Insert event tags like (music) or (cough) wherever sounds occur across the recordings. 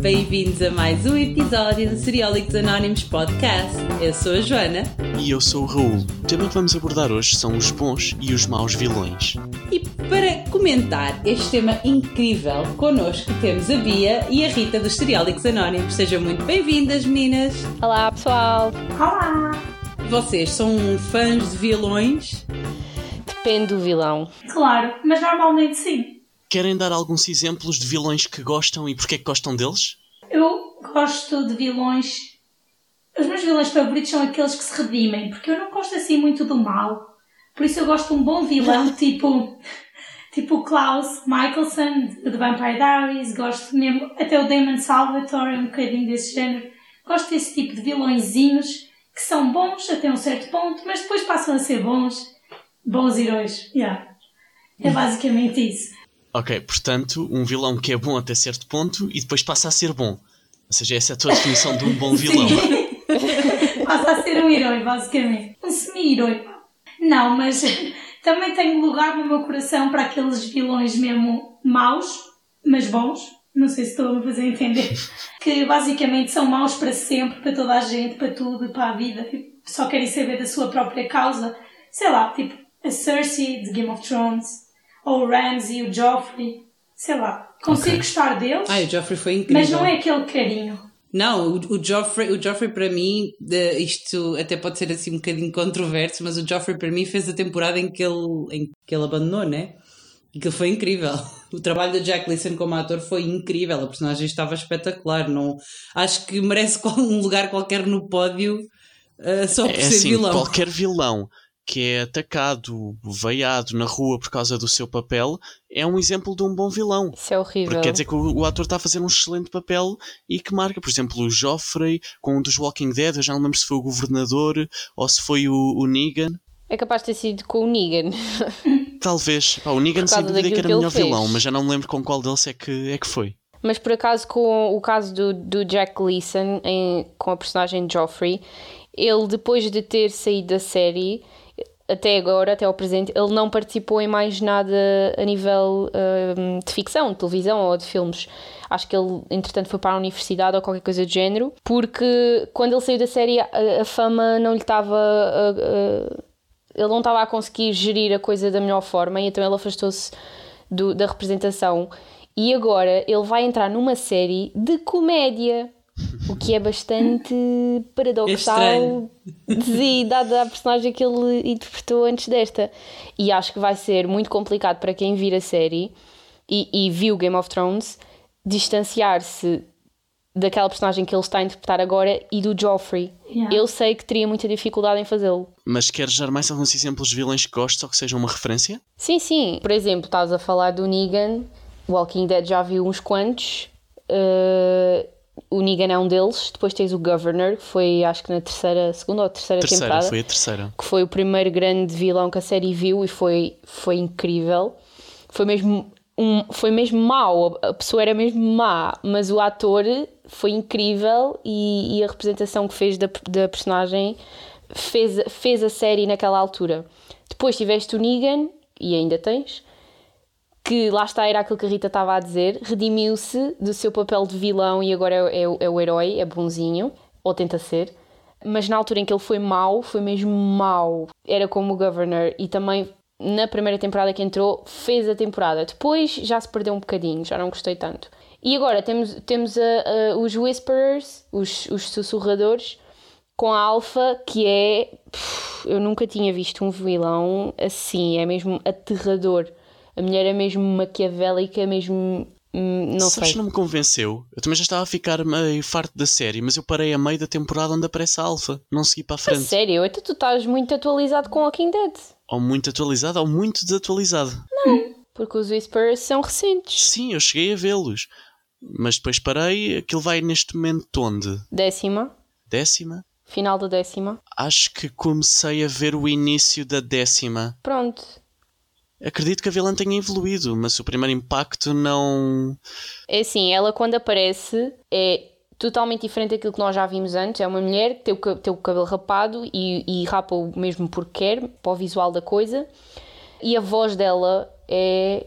Bem-vindos a mais um episódio do Seriólicos Anónimos Podcast. Eu sou a Joana. E eu sou o Raul. O tema que vamos abordar hoje são os bons e os maus vilões. E para comentar este tema incrível, connosco temos a Bia e a Rita dos Seriólicos Anónimos. Sejam muito bem-vindas, meninas. Olá, pessoal. Olá! Vocês são fãs de vilões? Depende do vilão. Claro, mas normalmente sim. Querem dar alguns exemplos de vilões que gostam e porque é que gostam deles? Eu gosto de vilões. Os meus vilões favoritos são aqueles que se redimem, porque eu não gosto assim muito do mal. Por isso eu gosto de um bom vilão, (laughs) tipo. Tipo o Klaus Michelson, de Vampire Diaries, gosto mesmo, até o Damon Salvatore, um bocadinho desse género. Gosto desse tipo de vilõezinhos que são bons até um certo ponto, mas depois passam a ser bons, bons heróis. Yeah. É basicamente isso. Ok, portanto, um vilão que é bom até certo ponto e depois passa a ser bom. Ou seja, essa é a tua definição de um bom vilão. (laughs) Passa a ser um herói, basicamente. Um semi-herói. Não, mas (laughs) também tenho lugar no meu coração para aqueles vilões mesmo maus, mas bons. Não sei se estou a me fazer entender. (laughs) Que basicamente são maus para sempre, para toda a gente, para tudo, para a vida. Tipo, Só querem saber da sua própria causa. Sei lá, tipo a Cersei de Game of Thrones, ou o Ramsay, o Joffrey. Sei lá. Consigo Ok. gostar deles, Ai, o Joffrey foi incrível. mas não é aquele carinho. Não, o, o Joffrey, o Joffrey para mim, de- isto até pode ser assim um bocadinho controverso, mas o Joffrey para mim fez a temporada em que ele, em que ele abandonou, né? E que foi incrível. (laughs) O trabalho do Jack Leeson como ator foi incrível, a personagem estava espetacular. Não, acho que merece (laughs) um lugar qualquer no pódio uh, só por É ser assim, vilão. qualquer vilão que é atacado, veiado na rua por causa do seu papel é um exemplo de um bom vilão. Isso é horrível. Porque quer dizer que o, o ator está a fazer um excelente papel e que marca, por exemplo, o Joffrey com um dos Walking Dead, eu já não lembro se foi o governador ou se foi o, o Negan. É capaz de ter sido com o Negan. (laughs) Talvez. Pá, o Negan sem dúvida que era o melhor vilão, mas já não me lembro com qual deles é que, é que foi. Mas por acaso, com o caso do, do Jack Leeson, em- com a personagem Joffrey, ele depois de ter saído da série, até agora, até ao presente, ele não participou em mais nada a nível hum, de ficção, de televisão ou de filmes. Acho que ele, entretanto, foi para a universidade ou qualquer coisa do género, porque quando ele saiu da série, a, a fama não lhe estava. ele não estava a conseguir gerir a coisa da melhor forma e então ele afastou-se da representação. E agora ele vai entrar numa série de comédia, o que é bastante paradoxal, dada a personagem que ele interpretou antes desta. E acho que vai ser muito complicado para quem vir a série e, e viu Game of Thrones distanciar-se daquela personagem que ele está a interpretar agora e do Joffrey. Yeah. Eu sei que teria muita dificuldade em fazê-lo. Mas queres dar mais alguns exemplos de vilões que gostes ou que sejam uma referência? Sim, sim. Por exemplo, estás a falar do Negan. Walking Dead já viu uns quantos. Uh, o Negan é um deles. Depois tens o Governor, que foi acho que na terceira, segunda ou terceira, Terceira, temporada. foi a terceira. Que foi o primeiro grande vilão que a série viu e foi, foi incrível. Foi mesmo, um, foi mesmo mau. A pessoa era mesmo má, mas o ator foi incrível e, e a representação que fez da, da personagem fez, fez a série naquela altura. Depois tiveste o Negan, e ainda tens, que lá está, era aquilo que a Rita estava a dizer, redimiu-se do seu papel de vilão e agora é, é é o herói, é bonzinho, ou tenta ser. Mas na altura em que ele foi mau, foi mesmo mau. Era como o Governor e também na primeira temporada que entrou, fez a temporada. Depois já se perdeu um bocadinho, já não gostei tanto. E agora temos, temos a- a- os Whisperers, os, os sussurradores, com a Alpha, que é. eu nunca tinha visto um vilão assim, é mesmo aterrador. A mulher é mesmo maquiavélica, mesmo. hum, Não Sabes sei. que não me convenceu? Eu também já estava a ficar meio farto da série, mas eu parei a meio da temporada onde aparece a Alpha. Não segui para a A frente. sério, então tu estás muito atualizado com Walking Dead. Ou muito atualizado ou muito desatualizado. Porque os Whispers são recentes. Sim, eu cheguei a vê-los. Mas depois parei, aquilo vai neste momento onde? Décima, Décima? final da décima. Acho que comecei a ver o início da décima. Pronto. Acredito que a vilã tenha evoluído, mas o primeiro impacto não. É assim, ela quando aparece é totalmente diferente daquilo que nós já vimos antes. É uma mulher que tem o, tem o cabelo rapado e, e rapa o mesmo porque quer, para o visual da coisa. E a voz dela é.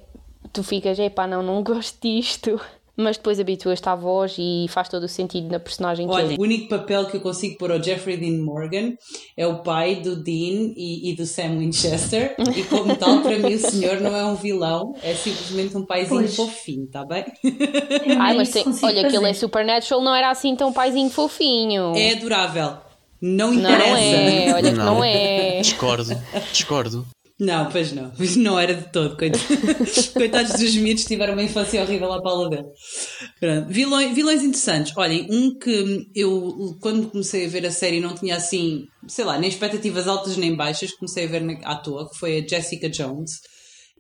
Tu ficas, epá, não, não (laughs) gosto disto. Mas depois habituas-te à voz e faz todo o sentido na personagem que Olha, ele o único papel que eu consigo pôr ao Jeffrey Dean Morgan é o pai do Dean e, e do Sam Winchester, e como tal, para mim, o senhor não é um vilão, é simplesmente um paizinho Pois. fofinho, tá bem? Eu Ai, mas tem, olha, aquele é Supernatural, não era assim tão paizinho fofinho. É adorável. Não não interessa. é, olha que Não. não é. Discordo, discordo. Não, pois não. Não era de todo. (laughs) Coitados, dos miúdos tiveram uma infância horrível à pala dele. Pronto. Vilões, vilões interessantes. Olhem, um que eu, quando comecei a ver a série, não tinha assim, sei lá, nem expectativas altas nem baixas, comecei a ver na- à toa, que foi a Jessica Jones.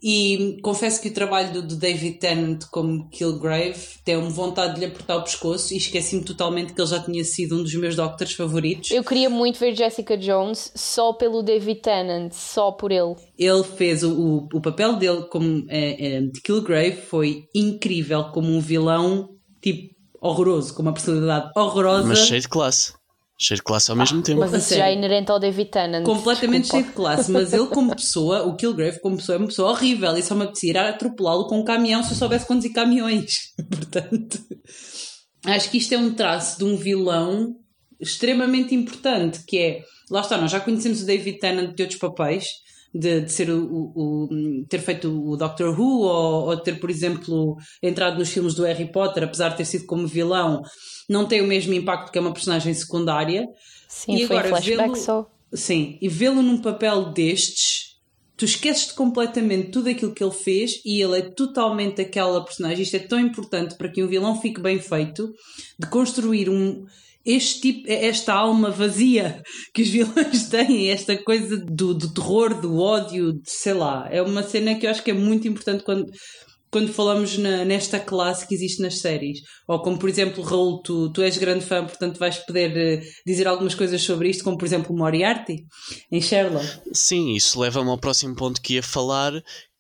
E confesso que o trabalho do, do David Tennant como Kilgrave deu-me vontade de lhe apertar o pescoço e esqueci-me totalmente que ele já tinha sido um dos meus doctors favoritos. Eu queria muito ver Jessica Jones só pelo David Tennant, só por ele. Ele fez o, o, o papel dele como é, é, de Kilgrave foi incrível, como um vilão tipo horroroso, com uma personalidade horrorosa, Mas cheio de classe. Cheio de classe ao mesmo tempo. Mas A isso já é inerente ao David Tennant. completamente desculpa. cheio de classe. Mas ele, como pessoa, o Kilgrave, como pessoa, é uma pessoa horrível e só me apetecia ir atropelá-lo com um caminhão se eu soubesse conduzir caminhões. (laughs) Portanto, acho que isto é um traço de um vilão extremamente importante, que é, lá está, nós já conhecemos o David Tennant de outros papéis, de, de ser o, o- o- ter feito o Doctor Who ou, ou ter, por exemplo, entrado nos filmes do Harry Potter, apesar de ter sido como vilão, não tem o mesmo impacto que é uma personagem secundária. Sim, E foi agora, flashback vê-lo- só. Sim, e vê-lo num papel destes, tu esqueces completamente tudo aquilo que ele fez e ele é totalmente aquela personagem. Isto é tão importante para que um vilão fique bem feito, de construir um. Este tipo, esta alma vazia que os (laughs) vilões têm, esta coisa do, do terror, do ódio, de, sei lá, é uma cena que eu acho que é muito importante quando, quando falamos na- nesta classe que existe nas séries. Ou como, por exemplo, Raul, tu, tu és grande fã, portanto vais poder eh, dizer algumas coisas sobre isto, como por exemplo Moriarty, em Sherlock. Sim, isso leva-me ao próximo ponto que ia falar,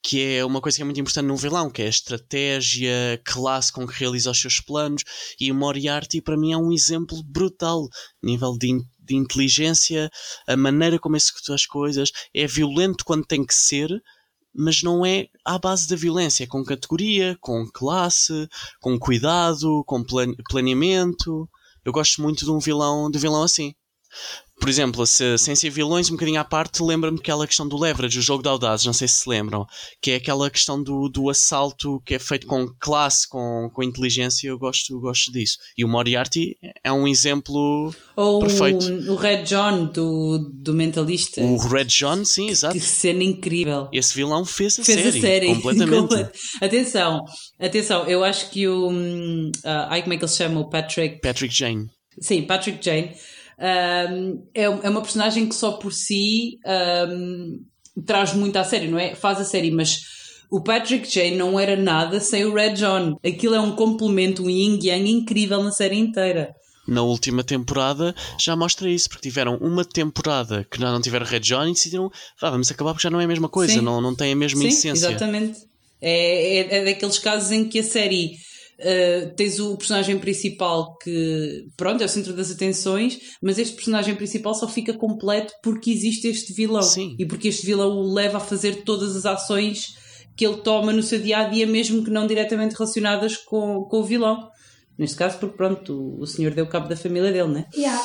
que é uma coisa que é muito importante num vilão, que é a estratégia, a classe com que realiza os seus planos, e o Moriarty para mim é um exemplo brutal, nível de, de inteligência, a maneira como executa as coisas, é violento quando tem que ser, mas não é à base da violência, é com categoria, com classe, com cuidado, com plan- planeamento. Eu gosto muito de um vilão, de vilão assim. Por exemplo, se, sem ser vilões, um bocadinho à parte, lembra-me daquela questão do leverage, o jogo de audazes, não sei se se lembram, que é aquela questão do, do assalto que é feito com classe, com, com inteligência, eu gosto, gosto disso. E o Moriarty é um exemplo. Ou Perfeito. o, o Red John do, do Mentalista. O Red John, sim, exato. Que cena incrível. Esse vilão fez a Fez série. a série. (laughs) Completamente. Complet- Atenção, atenção, eu acho que o. ah, ai, como é que ele se chama? O Patrick. Patrick Jane. Sim, Patrick Jane. Um, é, é uma personagem que só por si um, traz muito à série, não é? Faz a série, mas o Patrick Jane não era nada sem o Red John. Aquilo é um complemento, um yin-yang incrível na série inteira. Na última temporada já mostra isso, porque tiveram uma temporada que não tiveram Red John e decidiram, vá, vamos acabar porque já não é a mesma coisa, Sim. não, não tem a mesma Sim, essência. exatamente. É, é, é daqueles casos em que a série uh, tens o personagem principal que, pronto, é o centro das atenções, mas este personagem principal só fica completo porque existe este vilão. Sim. E porque este vilão o leva a fazer todas as ações que ele toma no seu dia a dia, mesmo que não diretamente relacionadas com, com o vilão. Neste caso, porque pronto, o, o senhor deu cabo da família dele, né? Yeah.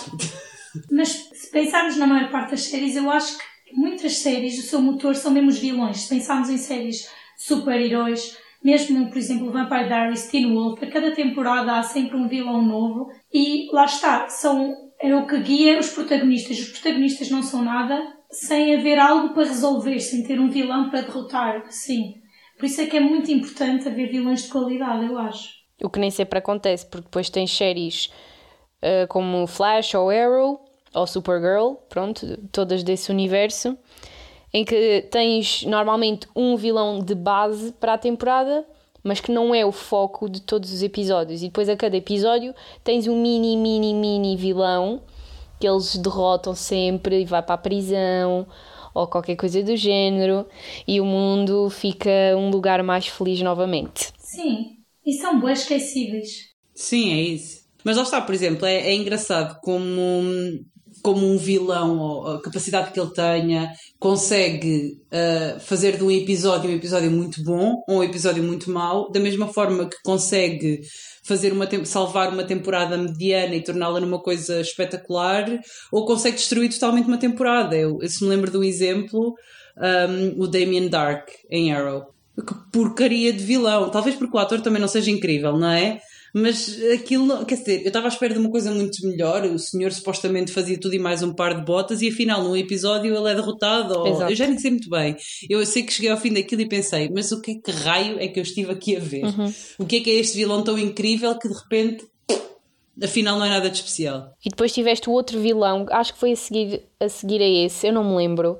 Mas se pensarmos na maior parte das séries, eu acho que muitas séries, o seu motor são mesmo os vilões. Se pensarmos em séries super-heróis, mesmo, por exemplo, Vampire Diaries, Teen Wolf, a cada temporada há sempre um vilão novo e lá está, são, é o que guia os protagonistas. Os protagonistas não são nada sem haver algo para resolver, sem ter um vilão para derrotar, sim. Por isso é que é muito importante haver vilões de qualidade, eu acho. O que nem sempre acontece, porque depois tens séries uh, como Flash ou Arrow ou Supergirl, pronto, todas desse universo, em que tens normalmente um vilão de base para a temporada, mas que não é o foco de todos os episódios. E depois a cada episódio tens um mini, mini, mini vilão que eles derrotam sempre e vai para a prisão ou qualquer coisa do género e o mundo fica um lugar mais feliz novamente. Sim, e são boas esquecíveis. Sim, é isso. Mas lá está, por exemplo, é, é engraçado como hum, como um vilão, ou a capacidade que ele tenha, consegue uh, fazer de um episódio um episódio muito bom ou um episódio muito mau, da mesma forma que consegue fazer uma salvar uma temporada mediana e torná-la numa coisa espetacular, ou consegue destruir totalmente uma temporada. Eu, eu se me lembro de um exemplo, um, o Damien Dark em Arrow. Que porcaria de vilão. Talvez porque o ator também não seja incrível, não é? Mas aquilo, quer dizer, eu estava à espera de uma coisa muito melhor. O senhor supostamente fazia tudo e mais um par de botas, e afinal, num episódio, ele é derrotado. Ou... Eu já nem sei muito bem. Eu sei que cheguei ao fim daquilo e pensei, mas o que é que raio é que eu estive aqui a ver? Uhum. O que é que é este vilão tão incrível que de repente. Afinal, não é nada de especial. E depois tiveste o outro vilão, acho que foi a seguir a, seguir a esse, eu não me lembro.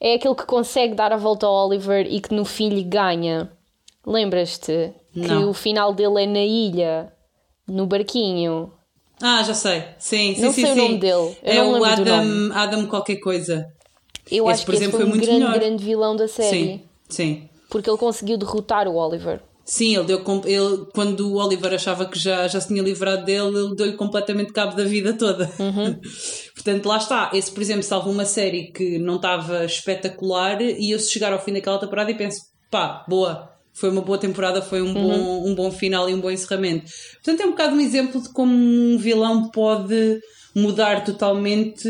É aquele que consegue dar a volta ao Oliver e que no fim lhe ganha. Lembras-te? Que o final dele é na ilha, no barquinho. Ah, já sei. Sim, sim, não sim. sei sim. o nome dele. Eu é o Adam, Adam qualquer coisa. Eu esse, acho que por exemplo, foi, um muito grande, melhor. grande vilão da série. Sim, sim. Porque ele conseguiu derrotar o Oliver. Sim, ele deu ele, quando o Oliver achava que já, já se tinha livrado dele, ele deu-lhe completamente cabo da vida toda. Uhum. (laughs) Portanto, lá está. Esse, por exemplo, salva uma série que não estava espetacular e eu se chegar ao fim daquela temporada e penso, pá, boa, foi uma boa temporada, foi um, uhum. bom, um bom final e um bom encerramento. Portanto, é um bocado um exemplo de como um vilão pode mudar totalmente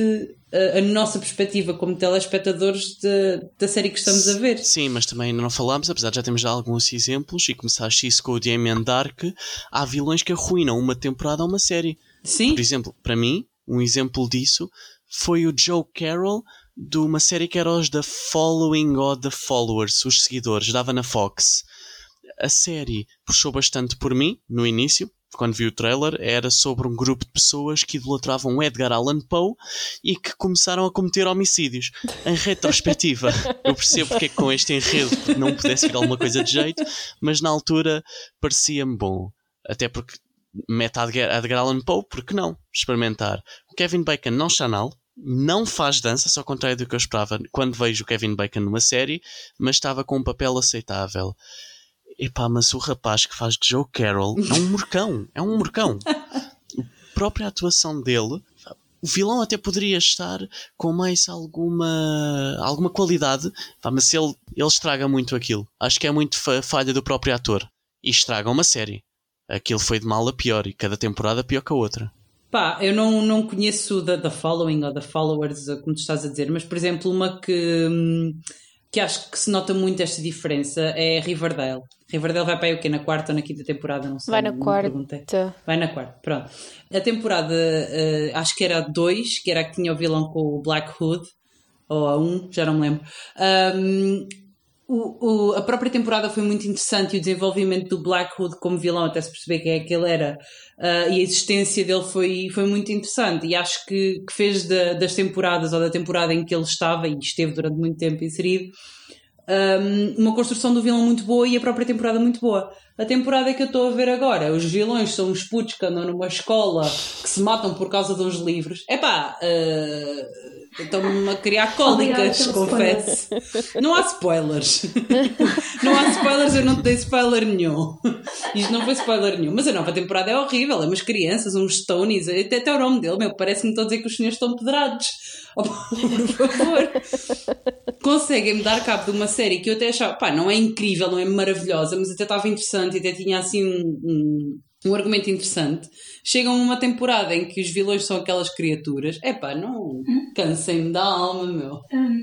a, a nossa perspectiva como telespectadores de, da série que estamos a ver. Sim, mas também não falámos, apesar de já termos já alguns exemplos, e começaste isso com o Damien Dark, há vilões que arruinam uma temporada ou uma série. Sim. Por exemplo, para mim, um exemplo disso foi o Joe Carroll de uma série que era os The Following ou The Followers, os seguidores, dava na Fox a série puxou bastante por mim, no início, quando vi o trailer, era sobre um grupo de pessoas que idolatravam Edgar Allan Poe e que começaram a cometer homicídios. Em retrospectiva, eu percebo porque é que com este enredo não pudesse vir alguma coisa de jeito, mas na altura parecia-me bom. Até porque mete Edgar Allan Poe, porque não? Experimentar. O Kevin Bacon não chanal, não faz dança, só contrário do que eu esperava quando vejo o Kevin Bacon numa série, mas estava com um papel aceitável. Epá, mas o rapaz que faz de Joe Carroll é um morcão. É um morcão. (laughs) A própria atuação dele, o vilão até poderia estar com mais alguma, alguma qualidade, mas ele, ele estraga muito aquilo. Acho que é muito falha do próprio ator. E estraga uma série. Aquilo foi de mal a pior e cada temporada pior que a outra. Pá, eu não, não conheço da, da Following ou da Followers, como tu estás a dizer, mas por exemplo, uma que. Hum, que acho que se nota muito esta diferença é Riverdale. Riverdale vai para aí o quê? Na quarta ou na quinta temporada? Não sei. Vai na quarta. Vai na quarta, pronto. A temporada, uh, acho que era a 2, que era a que tinha o vilão com o Black Hood, ou a 1, um, já não me lembro. Um, o, o, a própria temporada foi muito interessante e o desenvolvimento do Black Hood como vilão, até se perceber quem é que ele era, uh, e a existência dele foi, foi muito interessante. E acho que, que fez da, das temporadas ou da temporada em que ele estava e esteve durante muito tempo inserido um, uma construção do vilão muito boa e a própria temporada muito boa. A temporada que eu estou a ver agora, os vilões são os putos que andam numa escola que se matam por causa de uns livros. Epá, uh, Estão-me a criar cólicas, confesso. Não há spoilers. (laughs) não há spoilers, eu não te dei spoiler nenhum. Isto não foi spoiler nenhum. Mas a nova temporada é horrível. É umas crianças, uns Stonies. Até, até o nome dele, meu, parece-me estou a dizer que os senhores estão pedrados. Oh, (laughs) por favor. Conseguem-me dar cabo de uma série que eu até achava, pá, não é incrível, não é maravilhosa, mas até estava interessante e até tinha assim um, um um argumento interessante, chegam a uma temporada em que os vilões são aquelas criaturas, é pá, não cansem-me da alma, meu. Hum,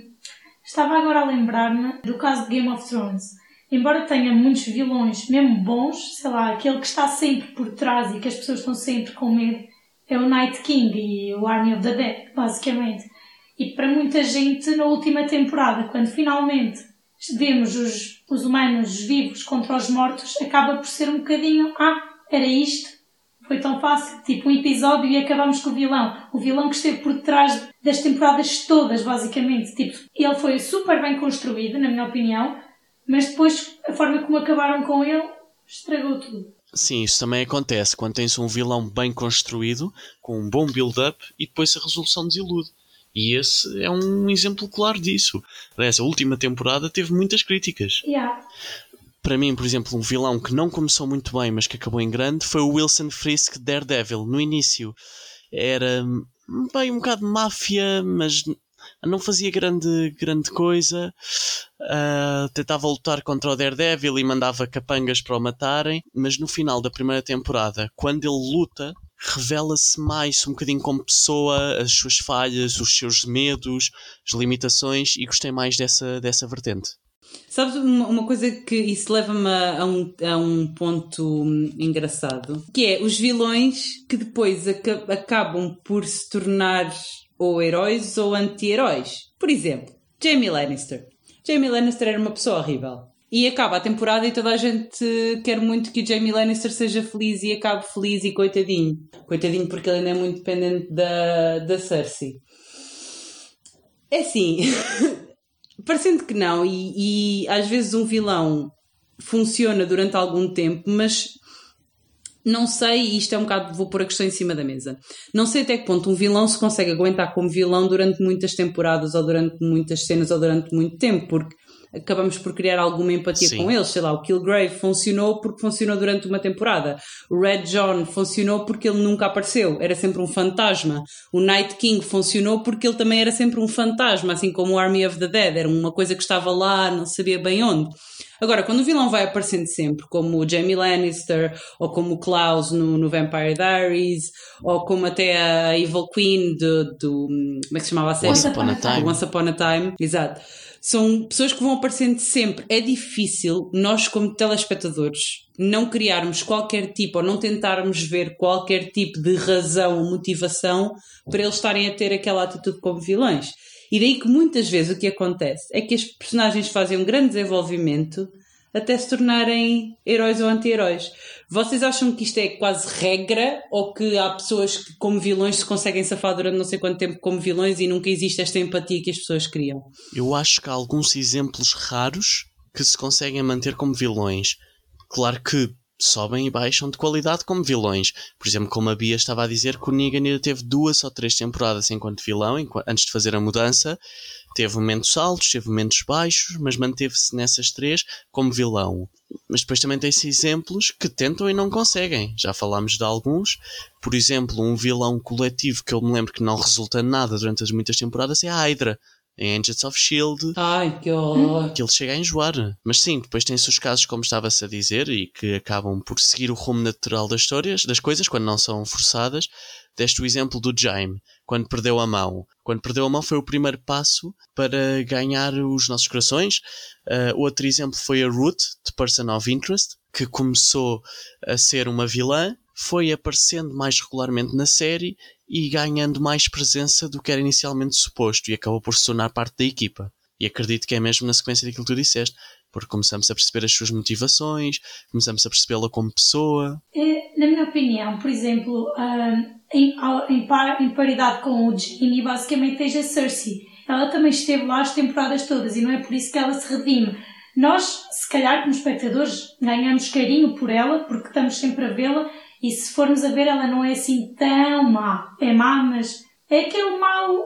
estava agora a lembrar-me do caso de Game of Thrones. Embora tenha muitos vilões, mesmo bons, sei lá, aquele que está sempre por trás e que as pessoas estão sempre com medo, é o Night King e o Army of the Dead, basicamente. E para muita gente, na última temporada, quando finalmente vemos os, os humanos vivos contra os mortos, acaba por ser um bocadinho, ah, era isto. Foi tão fácil, tipo um episódio e acabamos com o vilão. O vilão que esteve por trás das temporadas todas, basicamente. Tipo, ele foi super bem construído, na minha opinião, mas depois a forma como acabaram com ele estragou tudo. Sim, isso também acontece quando tens um vilão bem construído, com um bom build-up e depois a resolução desilude. E esse é um exemplo claro disso. Aliás, a última temporada teve muitas críticas. Yeah para mim, por exemplo, um vilão que não começou muito bem, mas que acabou em grande, foi o Wilson Frisk Daredevil, no início. era bem um bocado máfia, mas não fazia grande, grande coisa. Uh, tentava lutar contra o Daredevil e mandava capangas para o matarem, mas no final da primeira temporada, quando ele luta, revela-se mais um bocadinho como pessoa, as suas falhas, os seus medos, as limitações, e gostei mais dessa, dessa vertente. Sabes uma, uma coisa que isso leva-me a, um, a um ponto engraçado, que é os vilões que depois aca acabam por se tornar ou heróis ou anti-heróis. Por exemplo, Jamie Lannister. Jamie Lannister era uma pessoa horrível. E acaba a temporada e toda a gente quer muito que o Jamie Lannister seja feliz e acabe feliz e coitadinho. Coitadinho porque ele ainda é muito dependente da, da Cersei. É assim, (laughs) parecendo que não, e, e às vezes um vilão funciona durante algum tempo, mas não sei, e isto é um bocado, vou pôr a questão em cima da mesa. Não sei até que ponto um vilão se consegue aguentar como vilão durante muitas temporadas, ou durante muitas cenas, ou durante muito tempo, porque acabamos por criar alguma empatia Sim. com eles. Sei lá, o Kilgrave funcionou porque funcionou durante uma temporada. O Red John funcionou porque ele nunca apareceu, era sempre um fantasma. O Night King funcionou porque ele também era sempre um fantasma, assim como o Army of the Dead, era uma coisa que estava lá, não sabia bem onde. Agora, quando o vilão vai aparecendo sempre, como o Jamie Lannister, ou como o Klaus no, no Vampire Diaries, ou como até a Evil Queen do, do como é que se chamava a série? Once Upon a Time. Once Upon a Time, exato são pessoas que vão aparecendo sempre. É difícil nós, como telespectadores, não criarmos qualquer tipo ou não tentarmos ver qualquer tipo de razão ou motivação para eles estarem a ter aquela atitude como vilões. E daí que muitas vezes o que acontece é que as personagens fazem um grande desenvolvimento até se tornarem heróis ou anti-heróis. Vocês acham que isto é quase regra ou que há pessoas que, como vilões, se conseguem safar durante não sei quanto tempo como vilões e nunca existe esta empatia que as pessoas criam? Eu acho que há alguns exemplos raros que se conseguem manter como vilões. Claro que sobem e baixam de qualidade como vilões. Por exemplo, como a Bia estava a dizer, que o Negan ainda teve duas ou três temporadas enquanto vilão, antes de fazer a mudança, Teve momentos altos, teve momentos baixos, mas manteve-se nessas três como vilão. Mas depois também tem-se exemplos que tentam e não conseguem. Já falámos de alguns. Por exemplo, um vilão coletivo que eu me lembro que não resulta nada durante as muitas temporadas é a Hydra em Agents of Shield. Ai, que horror. Que ele chega a enjoar. Mas sim, depois tem-se os casos, como estava-se a dizer, e que acabam por seguir o rumo natural das histórias, das coisas, quando não são forçadas. Deste o exemplo do Jaime, quando perdeu a mão. Quando perdeu a mão foi o primeiro passo para ganhar os nossos corações. Uh, outro exemplo foi a Ruth, de Person of Interest, que começou a ser uma vilã, foi aparecendo mais regularmente na série e ganhando mais presença do que era inicialmente suposto e acabou por se tornar parte da equipa. E acredito que é mesmo na sequência daquilo que tu disseste, porque começamos a perceber as suas motivações, começamos a percebê-la como pessoa. É, na minha opinião, por exemplo, em, em, par, em paridade com o Jamie, basicamente tens a Cersei. Ela também esteve lá as temporadas todas e não é por isso que ela se redime. Nós, se calhar, como espectadores, ganhamos carinho por ela, porque estamos sempre a vê-la, e se formos a ver, ela não é assim tão má. É má, mas é aquele mau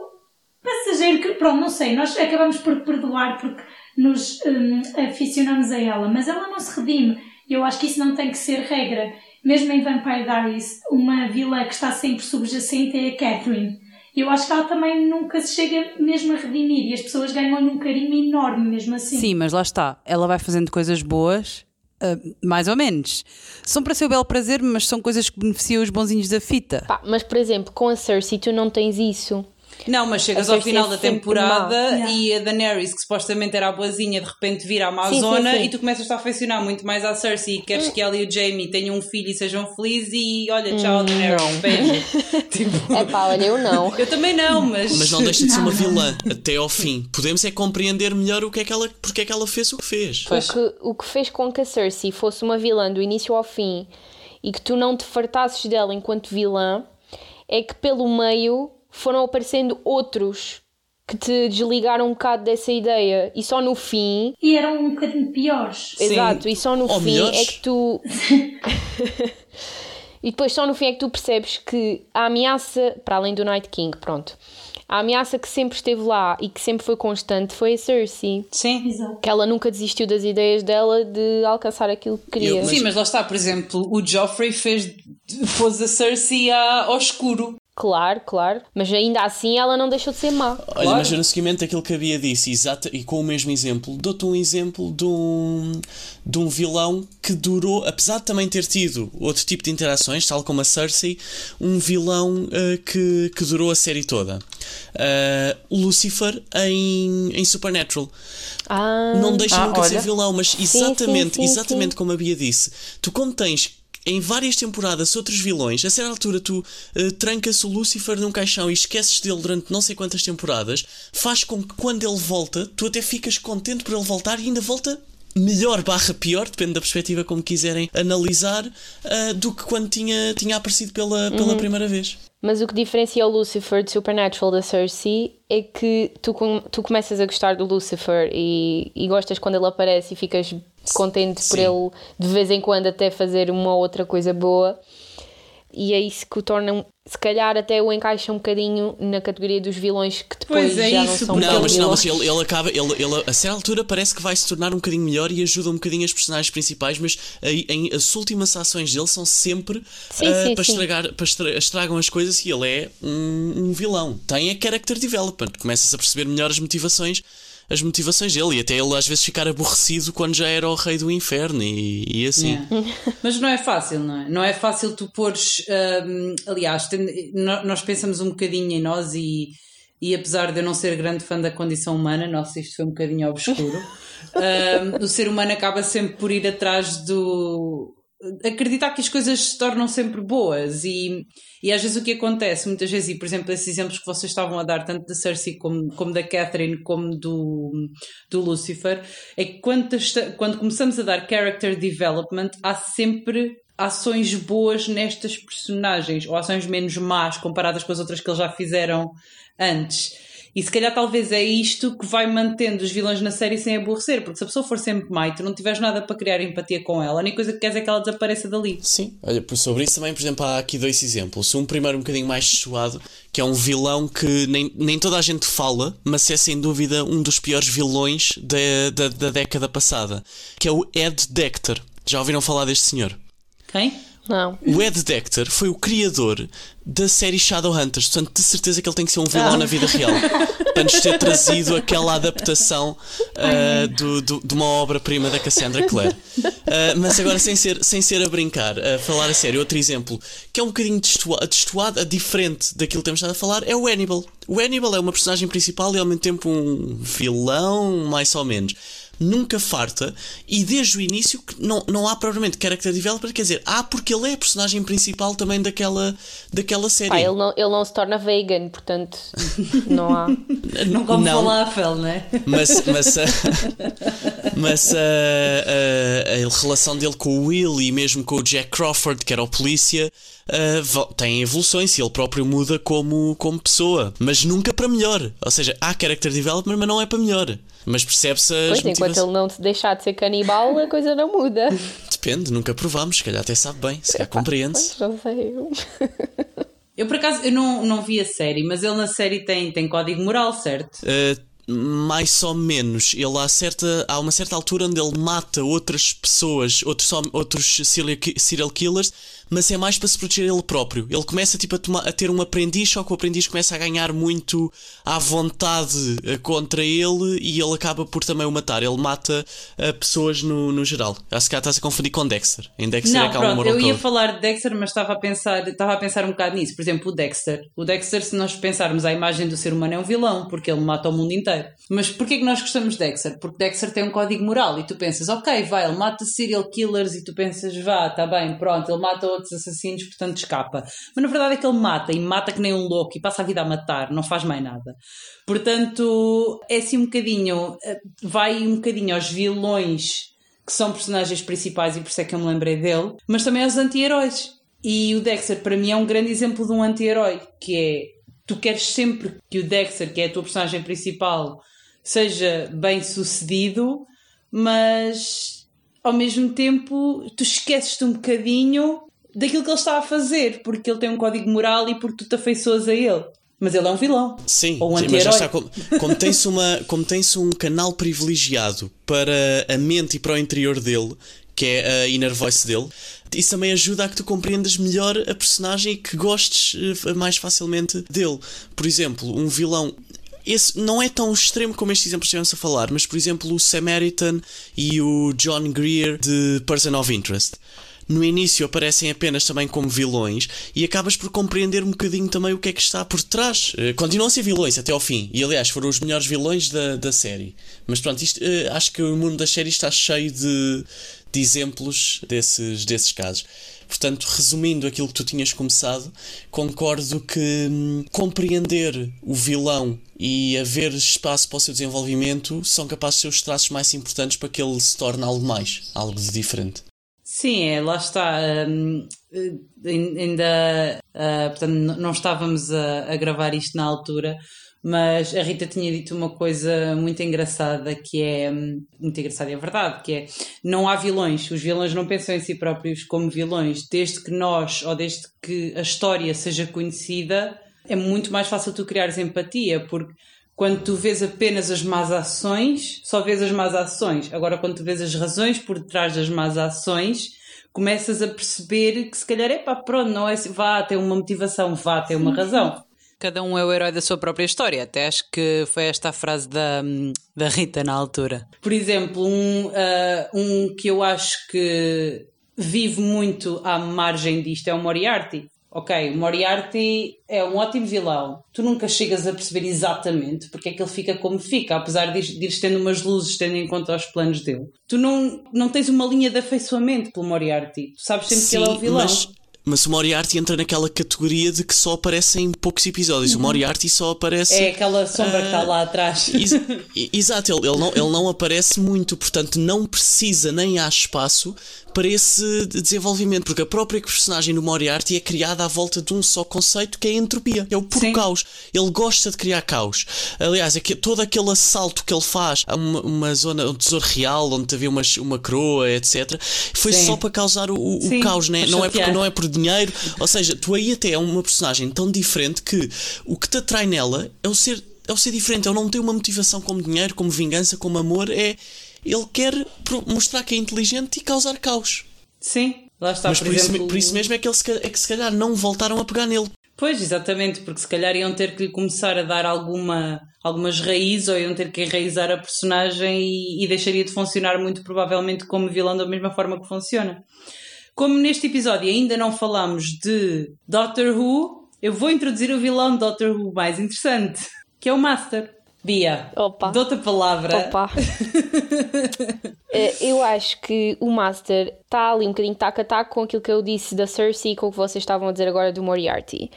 passageiro que, pronto, não sei, nós acabamos por perdoar porque nos um, aficionamos a ela, mas ela não se redime. Eu acho que isso não tem que ser regra. Mesmo em Vampire Diaries, uma vilã que está sempre subjacente é a Catherine. Eu acho que ela também nunca se chega mesmo a redimir e as pessoas ganham um carinho enorme mesmo assim. Sim, mas lá está. Ela vai fazendo coisas boas, uh, mais ou menos. São para seu belo prazer, mas são coisas que beneficiam os bonzinhos da fita. Pá, mas por exemplo, com a Cersei tu não tens isso. Não, mas chegas ao final da temporada e a Daenerys, que supostamente era a boazinha, de repente vira a Amazona sim, sim, sim. e tu começas a afeicionar muito mais à Cersei e queres hum. que ela e o Jamie tenham um filho e sejam felizes e olha, tchau, hum, Daenerys, não. beijo. (laughs) tipo... É pá, olha, eu não. (laughs) eu também não, mas. Mas não deixa de ser uma (laughs) vilã até ao fim. Podemos é compreender melhor o que é que ela, porque é que ela fez o que fez. O que, o que fez com que a Cersei fosse uma vilã do início ao fim e que tu não te fartasses dela enquanto vilã é que pelo meio foram aparecendo outros que te desligaram um bocado dessa ideia e só no fim. E eram um bocadinho piores. Exato, Sim. e só no Ou fim melhores. é que tu. (laughs) e depois só no fim é que tu percebes que a ameaça, para além do Night King, pronto. A ameaça que sempre esteve lá e que sempre foi constante foi a Cersei. Sim, exato. Que ela nunca desistiu das ideias dela de alcançar aquilo que queria. Eu, Sim, mas lá está, por exemplo, o Joffrey fez, pôs a Cersei ao escuro Claro, claro. Mas ainda assim ela não deixou de ser má. Olha, Claro. mas no seguimento daquilo que havia disse, exata, e com o mesmo exemplo, dou-te um exemplo de um, de um vilão que durou, apesar de também ter tido outro tipo de interações, tal como a Cersei, um vilão eh, que, que durou a série toda. Eh, Lucifer em, em Supernatural. Ah, Não deixa Ah, nunca ser olha. vilão, mas sim, exatamente, sim, exatamente sim. como a Bia disse, tu como tens em várias temporadas outros vilões, a certa altura tu eh, trancas o Lucifer num caixão e esqueces dele durante não sei quantas temporadas, faz com que quando ele volta, tu até ficas contente por ele voltar e ainda volta melhor barra pior, depende da perspectiva como quiserem analisar, ah, do que quando tinha, tinha aparecido pela, pela Uhum. primeira vez. Mas o que diferencia o Lucifer de Supernatural da Cersei é que tu, com- tu começas a gostar do Lucifer e, e gostas quando ele aparece e ficas contente por Sim. ele de vez em quando até fazer uma outra coisa boa. E é isso que o torna, se calhar, até o encaixa um bocadinho na categoria dos vilões que depois Pois é já isso, não são Não, mas, não, mas ele, ele acaba, ele, ele a certa altura parece que vai se tornar um bocadinho melhor e ajuda um bocadinho as personagens principais, mas aí, em, as últimas ações dele são sempre Sim, ah, sim, para sim. estragar, para estra- estragam as coisas e ele é um, um vilão. Tem a character development, começas a perceber melhor as motivações. As motivações dele e até ele às vezes ficar aborrecido quando já era o rei do inferno e, e assim. (laughs) Mas não é fácil, não é? Não é fácil tu pôres. hum, aliás, tem- nós pensamos um bocadinho em nós e, e apesar de eu não ser grande fã da condição humana, nossa, isto foi um bocadinho obscuro. (laughs) hum, o ser humano acaba sempre por ir atrás do. Acreditar que as coisas se tornam sempre boas e, e às vezes o que acontece, muitas vezes, e por exemplo, esses exemplos que vocês estavam a dar, tanto da Cersei como, como da Catherine, como do, do Lucifer, é que quando, esta- quando começamos a dar character development, há sempre ações boas nestas personagens, ou ações menos más comparadas com as outras que eles já fizeram antes. E se calhar talvez é isto que vai mantendo os vilões na série sem aborrecer, porque se a pessoa for sempre má e tu não tiveres nada para criar empatia com ela, a única coisa que queres é que ela desapareça dali. Sim, olha, por sobre isso também, por exemplo, há aqui dois exemplos. Um primeiro um bocadinho mais suado, que é um vilão que nem, nem toda a gente fala, mas é sem dúvida um dos piores vilões da, da, da década passada, que é o Ed Decter. Já ouviram falar deste senhor? Quem? Não. O Ed Decter foi o criador da série Shadowhunters, portanto, de certeza que ele tem que ser um vilão na vida real. (laughs) Para nos ter trazido aquela adaptação ah, do, do- de uma obra-prima da Cassandra Clare. Ah, mas agora, sem ser, sem ser a brincar, a falar a sério, outro exemplo que é um bocadinho destoa- destoado, a diferente daquilo que temos estado a falar, é o Hannibal. O Hannibal é uma personagem principal e ao mesmo tempo um vilão, mais ou menos nunca farta e desde o início que não, não há propriamente character developer, quer dizer, há porque ele é a personagem principal também daquela, daquela série. Pá, ele, não, ele não se torna vegan, portanto não há. (laughs) Não come Não. falafel, né? Mas, mas, a, (laughs) mas a, a- a relação dele com o Will e mesmo com o Jack Crawford, que era o polícia, ah, vo- tem evoluções e ele próprio muda como, como pessoa, mas nunca para melhor. Ou seja, há character development, mas não é para melhor. Mas percebe-se as Pois, enquanto ele não te deixar de ser canibal, a coisa não muda. (laughs) Depende, nunca provamos, se calhar até sabe bem, se calhar compreende-se. Pois, não sei. Eu por acaso eu não, não vi a série, mas ele na série tem, tem código moral, certo? Uh, mais ou menos. Ele há, certa, há uma certa altura onde ele mata outras pessoas, outros, outros serial killers, mas é mais para se proteger ele próprio. Ele começa tipo, a, tomar- a ter um aprendiz, só que o aprendiz começa a ganhar muito à vontade uh, contra ele e ele acaba por também o matar. Ele mata uh, pessoas no, no geral. Acho que estás a confundir com Dexter. Em Dexter é Não, um pronto, eu ia falar de Dexter, mas estava a pensar, estava a pensar um bocado nisso. Por exemplo, o Dexter. O Dexter, se nós pensarmos a imagem do ser humano, é um vilão, porque ele mata o mundo inteiro. Mas porquê que nós gostamos de Dexter? Porque Dexter tem um código moral e tu pensas, ok, vai, ele mata serial killers e tu pensas, vá, tá bem, pronto, ele mata outros assassinos, portanto escapa. Mas na verdade é que ele mata e mata que nem um louco e passa a vida a matar, não faz mais nada. Portanto, é assim um bocadinho, eh, vai um bocadinho aos vilões que são personagens principais e por isso é que eu me lembrei dele, mas também aos anti-heróis. E o Dexter, para mim, é um grande exemplo de um anti-herói, que é tu queres sempre que o Dexter, que é a tua personagem principal, seja bem sucedido, mas ao mesmo tempo tu esqueces-te um bocadinho daquilo que ele está a fazer, porque ele tem um código moral e porque tu te afeiçoas a ele. Mas ele é um vilão. Sim, Ou um sim, mas já está. Como, como tem-se tem-se um canal privilegiado para a mente e para o interior dele, que é a inner voice dele. Isso também ajuda a que tu compreendas melhor a personagem e que gostes uh, mais facilmente dele. Por exemplo, um vilão esse não é tão extremo como este exemplo que estivemos a falar, mas por exemplo o Samaritan e o John Greer de Person of Interest no início aparecem apenas também como vilões e acabas por compreender um bocadinho também o que é que está por trás. Uh, continuam a ser vilões até ao fim, e aliás foram os melhores vilões da, da série. Mas pronto, isto, uh, acho que o mundo das séries está cheio de, de exemplos desses, desses casos. Portanto, resumindo aquilo que tu tinhas começado, concordo que hum, compreender o vilão e haver espaço para o seu desenvolvimento são capazes de ser os traços mais importantes para que ele se torne algo mais, algo de diferente. Sim, é, lá está. Um, ainda, uh, portanto, não estávamos a, a, gravar isto na altura, mas a Rita tinha dito uma coisa muito engraçada, que é, hum, muito engraçada, é verdade, que é, não há vilões, os vilões não pensam em si próprios como vilões, desde que nós, ou desde que a história seja conhecida, é muito mais fácil tu criares empatia, porque quando tu vês apenas as más ações, só vês as más ações. Agora, quando tu vês as razões por trás das más ações, começas a perceber que se calhar é pá, pronto, não é vá ter uma motivação, vá ter uma razão. Cada um é o herói da sua própria história. Até acho que foi esta a frase da, da Rita na altura. Por exemplo, um, uh, um que eu acho que vive muito à margem disto é o Moriarty ok, Moriarty é um ótimo vilão, tu nunca chegas a perceber exatamente porque é que ele fica como fica, apesar de, de ir tendo umas luzes tendo em conta os planos dele. Tu não, não tens uma linha de afeiçoamento pelo Moriarty, tu sabes sempre Sim, que ele é o vilão. Mas mas o Moriarty entra naquela categoria de que só aparece em poucos episódios. Uhum. O Moriarty só aparece. É aquela sombra uh, que está lá atrás. (laughs) Ex exato, ele, ele, não, ele não aparece muito, portanto não precisa nem há espaço para esse desenvolvimento, porque a própria personagem do Moriarty é criada à volta de um só conceito que é a entropia, é o puro Sim. caos. Ele gosta de criar caos. Aliás, é que todo aquele assalto que ele faz a uma, uma zona, um tesouro real, onde havia uma, uma coroa, etc., foi Sim. só para causar o, o caos, né? não, é porque, não é por dinheiro. Ou seja, tu aí até é uma personagem tão diferente que o que te atrai nela é o ser, é o ser diferente, é o não ter uma motivação como dinheiro, como vingança, como amor, é ele quer mostrar que é inteligente e causar caos. Sim, lá está. Mas por, por, exemplo... isso, por isso, mesmo é que, ele, é que se calhar não voltaram a pegar nele. Pois, exatamente, porque se calhar iam ter que começar a dar alguma, algumas raízes ou iam ter que enraizar a personagem e, e deixaria de funcionar muito provavelmente como vilão da mesma forma que funciona. Como neste episódio ainda não falamos de Doctor Who, eu vou introduzir o vilão de Doctor Who mais interessante, que é o Master. Bia, dou-te a palavra. (laughs) Eh, eu acho que o Master está ali um bocadinho tac a tac com aquilo que eu disse da Cersei com o que vocês estavam a dizer agora do Moriarty.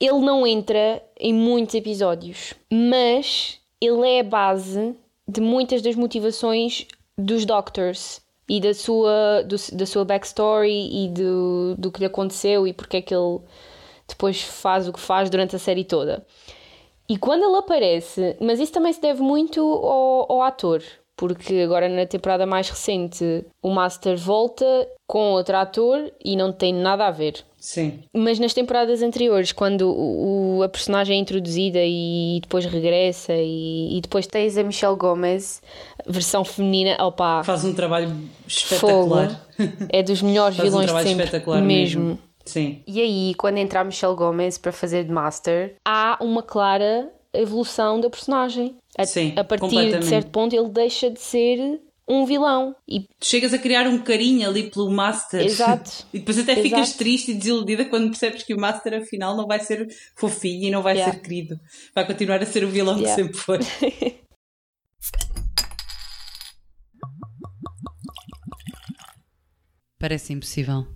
Ele não entra em muitos episódios, mas ele é a base de muitas das motivações dos Doctors e da sua, do, da sua backstory e do, do que lhe aconteceu e porque é que ele depois faz o que faz durante a série toda. E quando ele aparece, mas isso também se deve muito ao, ao ator, porque agora na temporada mais recente o Master volta com outro ator e não tem nada a ver. Sim. Mas nas temporadas anteriores, quando o, o a personagem é introduzida e depois regressa, e, e, depois tens a Michelle Gomez, versão feminina, opa. Faz um trabalho espetacular. Fogo. É dos melhores vilões um de sempre. Espetacular mesmo. mesmo. Sim. E aí, quando entra a Michelle Gomez para fazer de Master, há uma clara evolução da personagem. A, Sim, a partir de certo ponto, ele deixa de ser um vilão. E... Tu chegas a criar um carinho ali pelo Master. Exato. (laughs) e depois até Exato. ficas triste e desiludida quando percebes que o Master afinal não vai ser fofinho e não vai yeah. ser querido. Vai continuar a ser o vilão yeah. que sempre foi. (laughs) Parece impossível.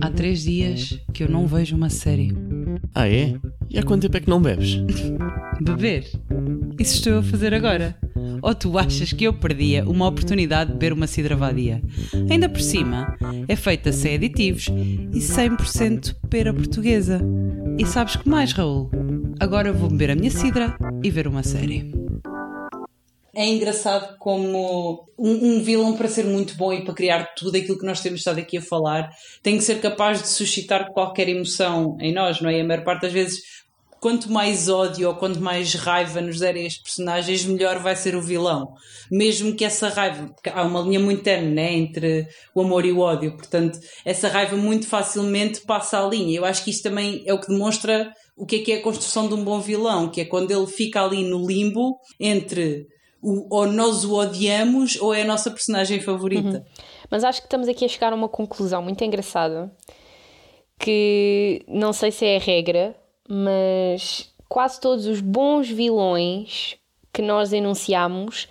Há três dias que eu não vejo uma série. Ah, é? E há quanto tempo é que não bebes? (laughs) Beber? Isso estou a fazer agora. Ou tu achas que eu perdia uma oportunidade de beber uma cidra vadia? Ainda por cima, é feita sem aditivos e 100% pera portuguesa. E sabes que mais, Raul? Agora vou beber a minha cidra e ver uma série é engraçado como um, um, vilão para ser muito bom e para criar tudo aquilo que nós temos estado aqui a falar tem que ser capaz de suscitar qualquer emoção em nós, não é? A maior parte das vezes quanto mais ódio ou quanto mais raiva nos derem as personagens, melhor vai ser o vilão. Mesmo que essa raiva, há uma linha muito terna né, entre o amor e o ódio, portanto, essa raiva muito facilmente passa a linha. Eu acho que isto também é o que demonstra o que é que é a construção de um bom vilão, que é quando ele fica ali no limbo entre o, ou nós o odiamos ou é a nossa personagem favorita. Uhum. Mas acho que estamos aqui a chegar a uma conclusão muito engraçada que não sei se é a regra, mas quase todos os bons vilões que nós enunciamos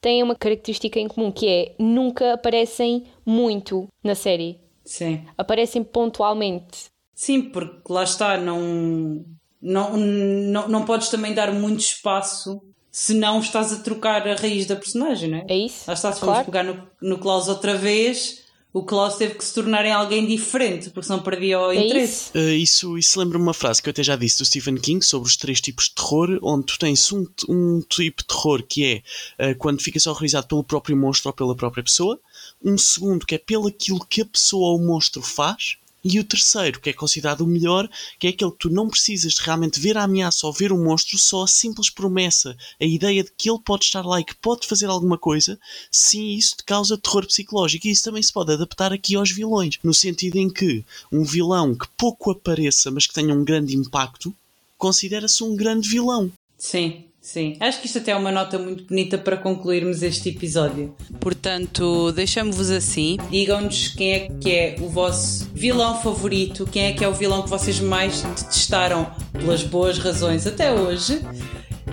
têm uma característica em comum que é nunca aparecem muito na série. Sim. Aparecem pontualmente. Sim, porque lá está, não, não, não, não podes também dar muito espaço se não estás a trocar a raiz da personagem, não é? É isso. Lá está, se claro. pegar no, no Klaus outra vez, o Klaus teve que se tornar em alguém diferente, porque senão perdia o é interesse. Isso, uh, isso, isso lembra-me uma frase que eu até já disse do Stephen King sobre os três tipos de terror, onde tu tens um, um tipo de terror que é uh, quando ficas horrorizado pelo próprio monstro ou pela própria pessoa, um segundo que é pelo aquilo que a pessoa ou o monstro faz, e o terceiro, que é considerado o melhor, que é aquele que tu não precisas de realmente ver a ameaça ou ver o monstro, só a simples promessa, a ideia de que ele pode estar lá e que pode fazer alguma coisa, sim, isso te causa terror psicológico. E isso também se pode adaptar aqui aos vilões, no sentido em que um vilão que pouco apareça, mas que tenha um grande impacto, considera-se um grande vilão. Sim, Sim, acho que isto até é uma nota muito bonita para concluirmos este episódio. Portanto, deixamos-vos assim. Digam-nos quem é que é o vosso vilão favorito, quem é que é o vilão que vocês mais detestaram pelas boas razões até hoje.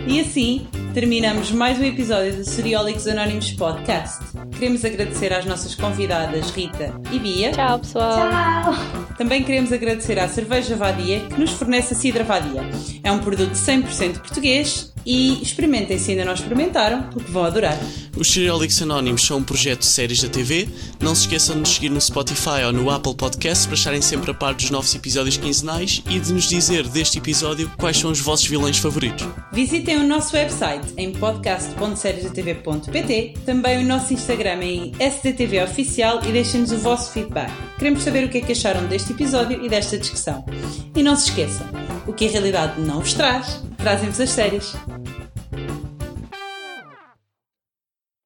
E assim terminamos mais um episódio do Seriólicos Anónimos Podcast. Queremos agradecer às nossas convidadas Rita e Bia. Tchau, pessoal. Tchau. Também queremos agradecer à Cerveja Vadia que nos fornece a Cidra Vadia. É um produto 100% português e experimentem se ainda não experimentaram, porque vão adorar. Os Seriólicos Anónimos são um projeto de séries da TV. Não se esqueçam de nos seguir no Spotify ou no Apple Podcast para estarem sempre a par dos novos episódios quinzenais e de nos dizer deste episódio quais são os vossos vilões favoritos. Visitem o nosso website em podcast.seriesdatv.pt, também o nosso Instagram em SDTV Oficial e deixem-nos o vosso feedback. Queremos saber o que é que acharam deste episódio e desta discussão. E não se esqueçam, o que a realidade não vos traz, trazem-vos as séries.